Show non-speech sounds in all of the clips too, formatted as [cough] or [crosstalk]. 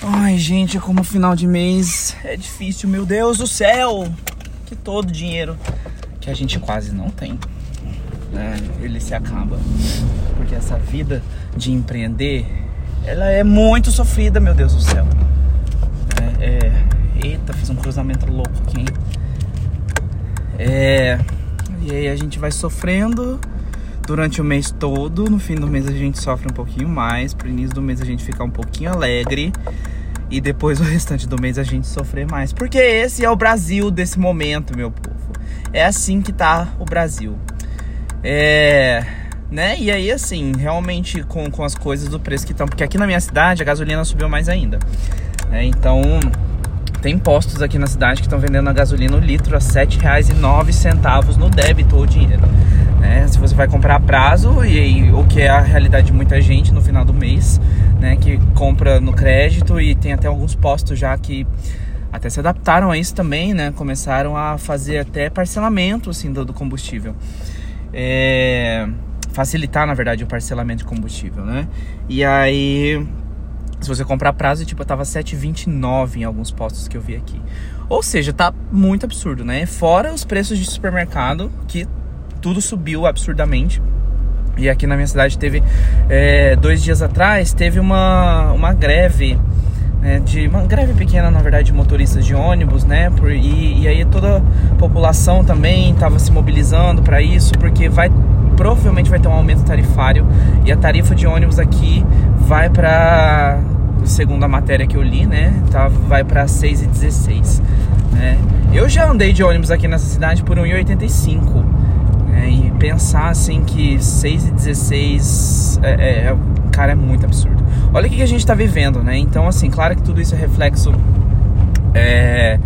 Ai, gente, como final de mês é difícil, meu Deus do céu! Que todo dinheiro que a gente quase não tem, né? Ele se acaba. Porque essa vida de empreender, ela é muito sofrida, meu Deus do céu. É, é... Eita, fiz um cruzamento louco aqui, hein? É. E aí a gente vai sofrendo durante o mês todo. No fim do mês a gente sofre um pouquinho mais. Pro início do mês a gente fica um pouquinho alegre. E depois o restante do mês a gente sofrer mais. Porque esse é o Brasil desse momento, meu povo. É assim que tá o Brasil. É. Né? E aí, assim, realmente com, com as coisas do preço que estão. Porque aqui na minha cidade a gasolina subiu mais ainda. É, então, tem postos aqui na cidade que estão vendendo a gasolina o litro a R$ 7,09 no débito ou dinheiro. Né? Se você vai comprar a prazo, e, o que é a realidade de muita gente no final do mês, né? que compra no crédito e tem até alguns postos já que até se adaptaram a isso também, né? Começaram a fazer até parcelamento assim, do, do combustível. É... Facilitar, na verdade, o parcelamento de combustível, né? E aí se você comprar prazo, tipo, tava 7,29 em alguns postos que eu vi aqui. Ou seja, tá muito absurdo, né? Fora os preços de supermercado, que tudo subiu absurdamente. E aqui na minha cidade teve, é, dois dias atrás, teve uma, uma greve, né, de uma greve pequena, na verdade, de motoristas de ônibus, né? Por, e, e aí toda a população também estava se mobilizando para isso, porque vai provavelmente vai ter um aumento tarifário e a tarifa de ônibus aqui vai para segundo a matéria que eu li, né, tá, vai para 6,16, né? Eu já andei de ônibus aqui nessa cidade por 1,85. Né, e pensar assim que 6,16 é, é, é, cara, é muito absurdo. Olha o que a gente está vivendo, né? Então, assim, claro que tudo isso é reflexo é,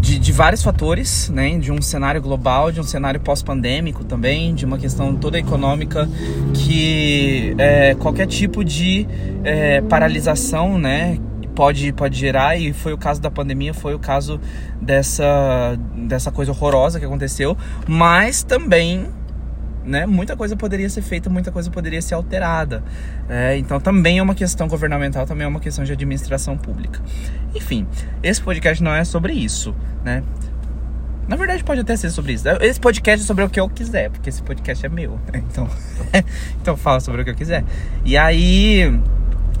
de, de, vários fatores, né? De um cenário global, de um cenário pós-pandêmico também, de uma questão toda econômica que é, qualquer tipo de é, paralisação, né? Pode, pode gerar, e foi o caso da pandemia, foi o caso dessa, dessa coisa horrorosa que aconteceu, mas também né, muita coisa poderia ser feita, muita coisa poderia ser alterada. É, então também é uma questão governamental, também é uma questão de administração pública. Enfim, esse podcast não é sobre isso, né? Na verdade, pode até ser sobre isso. Esse podcast é sobre o que eu quiser, porque esse podcast é meu. Né? [laughs] Então, [laughs] então fala sobre o que eu quiser. E aí,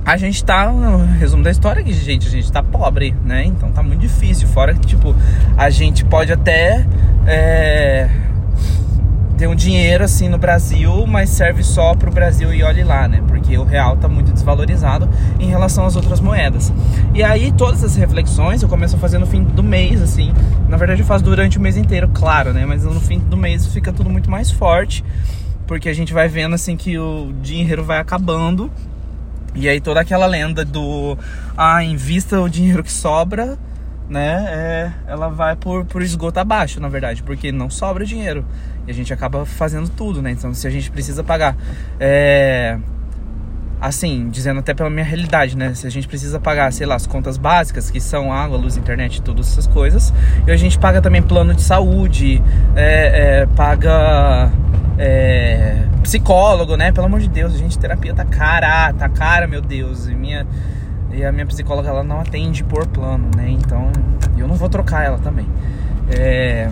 a gente tá, no resumo da história, que gente, a gente tá pobre, né? Então tá muito difícil. Fora que, tipo, a gente pode até. É ter um dinheiro assim no Brasil, mas serve só pro Brasil e olhe lá, né? Porque o real tá muito desvalorizado em relação às outras moedas. E aí todas as reflexões eu começo a fazer no fim do mês, assim. Na verdade eu faço durante o mês inteiro, claro, né? Mas no fim do mês fica tudo muito mais forte, porque a gente vai vendo assim que o dinheiro vai acabando. E aí toda aquela lenda do ah, invista o dinheiro que sobra né, é, ela vai por, por esgoto abaixo, na verdade, porque não sobra dinheiro. E a gente acaba fazendo tudo, né? Então, se a gente precisa pagar. É, assim, dizendo até pela minha realidade, né? Se a gente precisa pagar, sei lá, as contas básicas, que são água, luz, internet, todas essas coisas. E a gente paga também plano de saúde, é, é, paga é, psicólogo, né? Pelo amor de Deus, gente, terapia tá cara, tá cara, meu Deus. E minha e a minha psicóloga ela não atende por plano, né? Então eu não vou trocar ela também. É...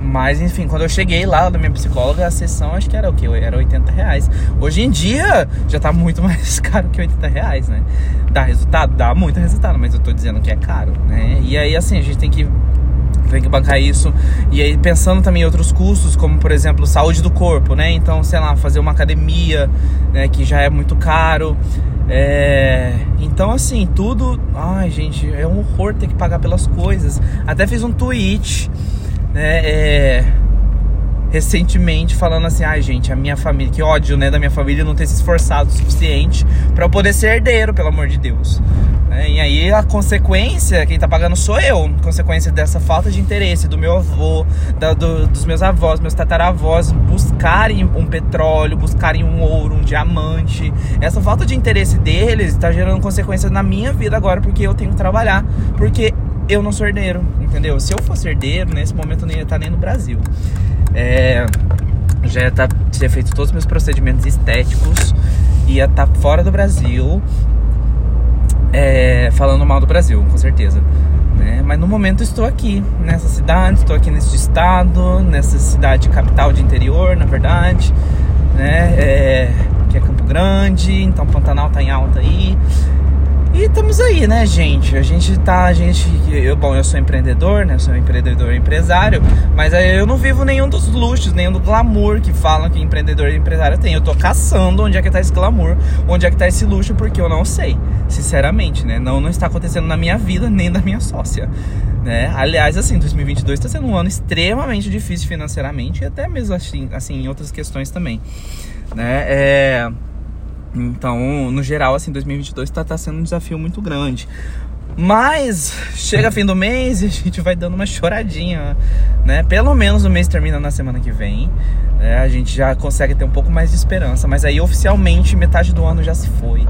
Mas enfim, quando eu cheguei lá da minha psicóloga, a sessão acho que era o que? Era 80 reais. Hoje em dia já tá muito [laughs] mais caro que 80 reais, né? Dá resultado? Dá muito resultado, mas eu tô dizendo que é caro, né? E aí assim, a gente tem que tem que bancar isso. E aí pensando também em outros custos, como por exemplo, saúde do corpo, né? Então, sei lá, fazer uma academia, né, que já é muito caro. É... Então, assim, tudo. Ai, gente, é um horror ter que pagar pelas coisas. Até fiz um tweet, né? É recentemente falando assim: ai, ah, gente, a minha família, que ódio, né, da minha família não ter se esforçado o suficiente para poder ser herdeiro, pelo amor de Deus. É, e aí a consequência, quem tá pagando sou eu, consequência dessa falta de interesse do meu avô, da, do, dos meus avós, meus tataravós buscarem um petróleo, buscarem um ouro, um diamante. Essa falta de interesse deles tá gerando consequências na minha vida agora, porque eu tenho que trabalhar, porque eu não sou herdeiro, entendeu? Se eu fosse herdeiro, nesse momento eu não ia estar nem no Brasil. É, já ia tá, ter feito todos os meus procedimentos estéticos, ia estar tá fora do Brasil, é, falando mal do Brasil, com certeza. Né? Mas no momento estou aqui, nessa cidade, estou aqui nesse estado, nessa cidade capital de interior, na verdade, né? É, que é Campo Grande, então Pantanal tá em alta aí. E estamos aí, né, gente? A gente tá, a gente, eu, bom, eu sou empreendedor, né? Eu sou empreendedor empresário, mas eu não vivo nenhum dos luxos, nenhum do glamour que falam que empreendedor e empresário tem. Eu tô caçando onde é que tá esse glamour, onde é que tá esse luxo, porque eu não sei, sinceramente, né? Não, não está acontecendo na minha vida nem da minha sócia, né? Aliás, assim, 2022 está sendo um ano extremamente difícil financeiramente e até mesmo assim, assim em outras questões também, né? É então, no geral, assim, 2022 tá, tá sendo um desafio muito grande. Mas chega fim do mês e a gente vai dando uma choradinha, né? Pelo menos o mês termina na semana que vem. Né? A gente já consegue ter um pouco mais de esperança. Mas aí oficialmente metade do ano já se foi.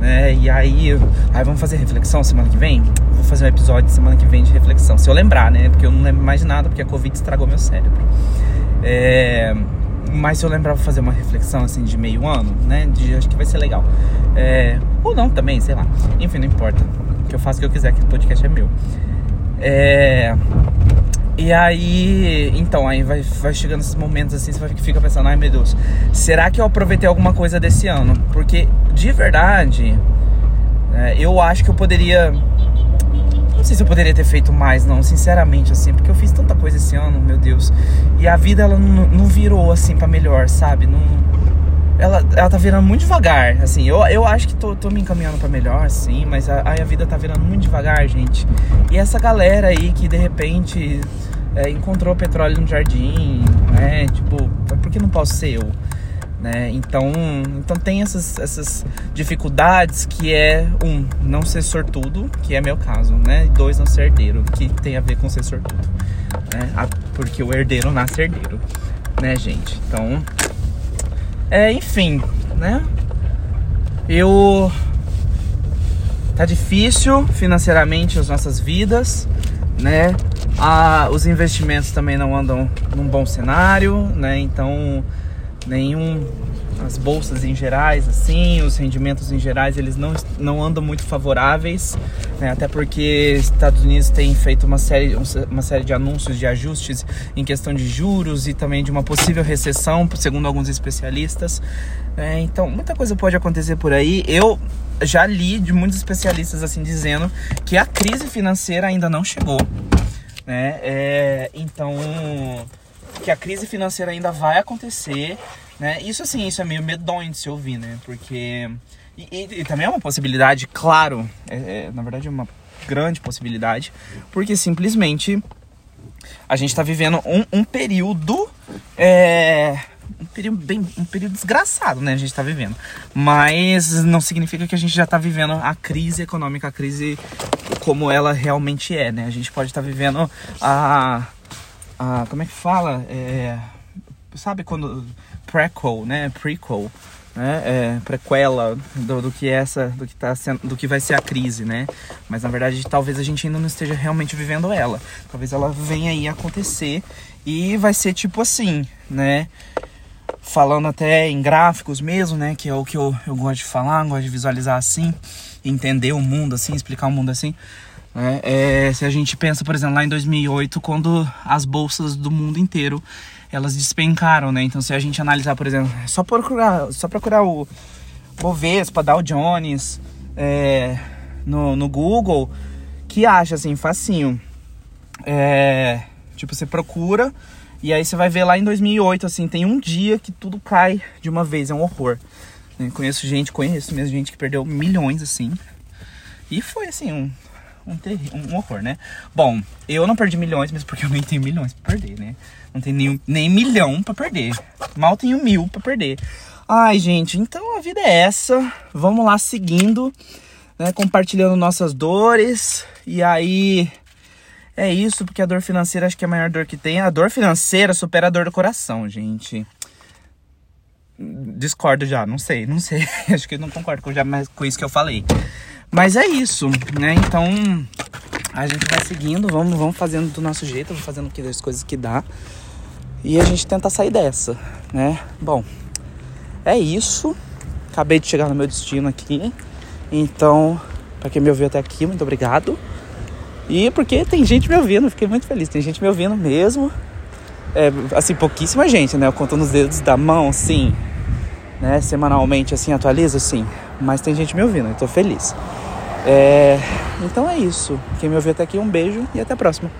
Né? E aí, aí vamos fazer reflexão semana que vem? Vou fazer um episódio semana que vem de reflexão. Se eu lembrar, né? Porque eu não lembro mais de nada, porque a Covid estragou meu cérebro. É mas eu lembrar vou fazer uma reflexão assim de meio ano, né? De, acho que vai ser legal. É, ou não também, sei lá. Enfim, não importa. Que eu faço o que eu quiser, que o podcast é meu. É, e aí, então, aí vai, vai chegando esses momentos assim, você fica pensando, ai meu Deus, será que eu aproveitei alguma coisa desse ano? Porque de verdade, é, eu acho que eu poderia não sei se eu poderia ter feito mais, não, sinceramente, assim, porque eu fiz tanta coisa esse ano, meu Deus. E a vida, ela não, não virou, assim, para melhor, sabe? Não, ela, ela tá virando muito devagar, assim. Eu, eu acho que tô, tô me encaminhando para melhor, sim, mas a, a vida tá virando muito devagar, gente. E essa galera aí que de repente é, encontrou petróleo no jardim, né? Tipo, por que não posso ser eu? Né? Então, então tem essas, essas dificuldades que é um não ser sortudo, que é meu caso, né? E dois não ser herdeiro, que tem a ver com ser sortudo, né? Porque o herdeiro nasce herdeiro, né, gente? Então, é, enfim, né? Eu tá difícil financeiramente as nossas vidas, né? Ah, os investimentos também não andam num bom cenário, né? Então nenhum as bolsas em gerais, assim, os rendimentos em gerais, eles não, não andam muito favoráveis, né? até porque Estados Unidos tem feito uma série, uma série de anúncios de ajustes em questão de juros e também de uma possível recessão, segundo alguns especialistas. É, então, muita coisa pode acontecer por aí. Eu já li de muitos especialistas assim dizendo que a crise financeira ainda não chegou, né? É, então que a crise financeira ainda vai acontecer, né? Isso assim, isso é meio medonho de se ouvir, né? Porque e, e, e também é uma possibilidade, claro, é, é, na verdade é uma grande possibilidade, porque simplesmente a gente está vivendo um, um período é, um período bem um período desgraçado, né? A gente está vivendo, mas não significa que a gente já está vivendo a crise econômica, a crise como ela realmente é, né? A gente pode estar tá vivendo a a como é que fala? É, sabe quando prequel, né? Prequel, né? É, prequela do, do, que é essa, do que tá sendo, do que vai ser a crise, né? Mas na verdade, talvez a gente ainda não esteja realmente vivendo ela. Talvez ela venha aí acontecer e vai ser tipo assim, né? Falando até em gráficos mesmo, né? Que é o que eu, eu gosto de falar, gosto de visualizar assim, entender o mundo assim, explicar o mundo assim. É, é, se a gente pensa, por exemplo, lá em 2008, quando as bolsas do mundo inteiro elas despencaram, né? Então, se a gente analisar, por exemplo, só procurar, só procurar o Bovespa, Dow Jones é, no, no Google, que acha assim, facinho. É, tipo, você procura e aí você vai ver lá em 2008, assim, tem um dia que tudo cai de uma vez, é um horror. Né? Conheço gente, conheço mesmo gente que perdeu milhões, assim. E foi assim, um, um, um horror, né? Bom, eu não perdi milhões, mesmo porque eu nem tenho milhões pra perder, né? Não tenho nem, nem milhão pra perder. Mal tenho mil pra perder. Ai, gente, então a vida é essa. Vamos lá seguindo, né? Compartilhando nossas dores. E aí. É isso, porque a dor financeira acho que é a maior dor que tem. A dor financeira supera a dor do coração, gente. Discordo já, não sei, não sei. [laughs] acho que eu não concordo com, já, com isso que eu falei. Mas é isso, né? Então a gente vai seguindo, vamos, vamos fazendo do nosso jeito, vamos fazendo as coisas que dá. E a gente tenta sair dessa, né? Bom, é isso. Acabei de chegar no meu destino aqui. Então Pra quem me ouviu até aqui, muito obrigado. E porque tem gente me ouvindo, fiquei muito feliz. Tem gente me ouvindo mesmo. É, assim, pouquíssima gente, né? Eu conto nos dedos da mão, sim. Né? Semanalmente, assim, atualizo, sim. Mas tem gente me ouvindo, eu tô feliz. É... Então é isso. Quem me ouviu até aqui, um beijo e até a próxima.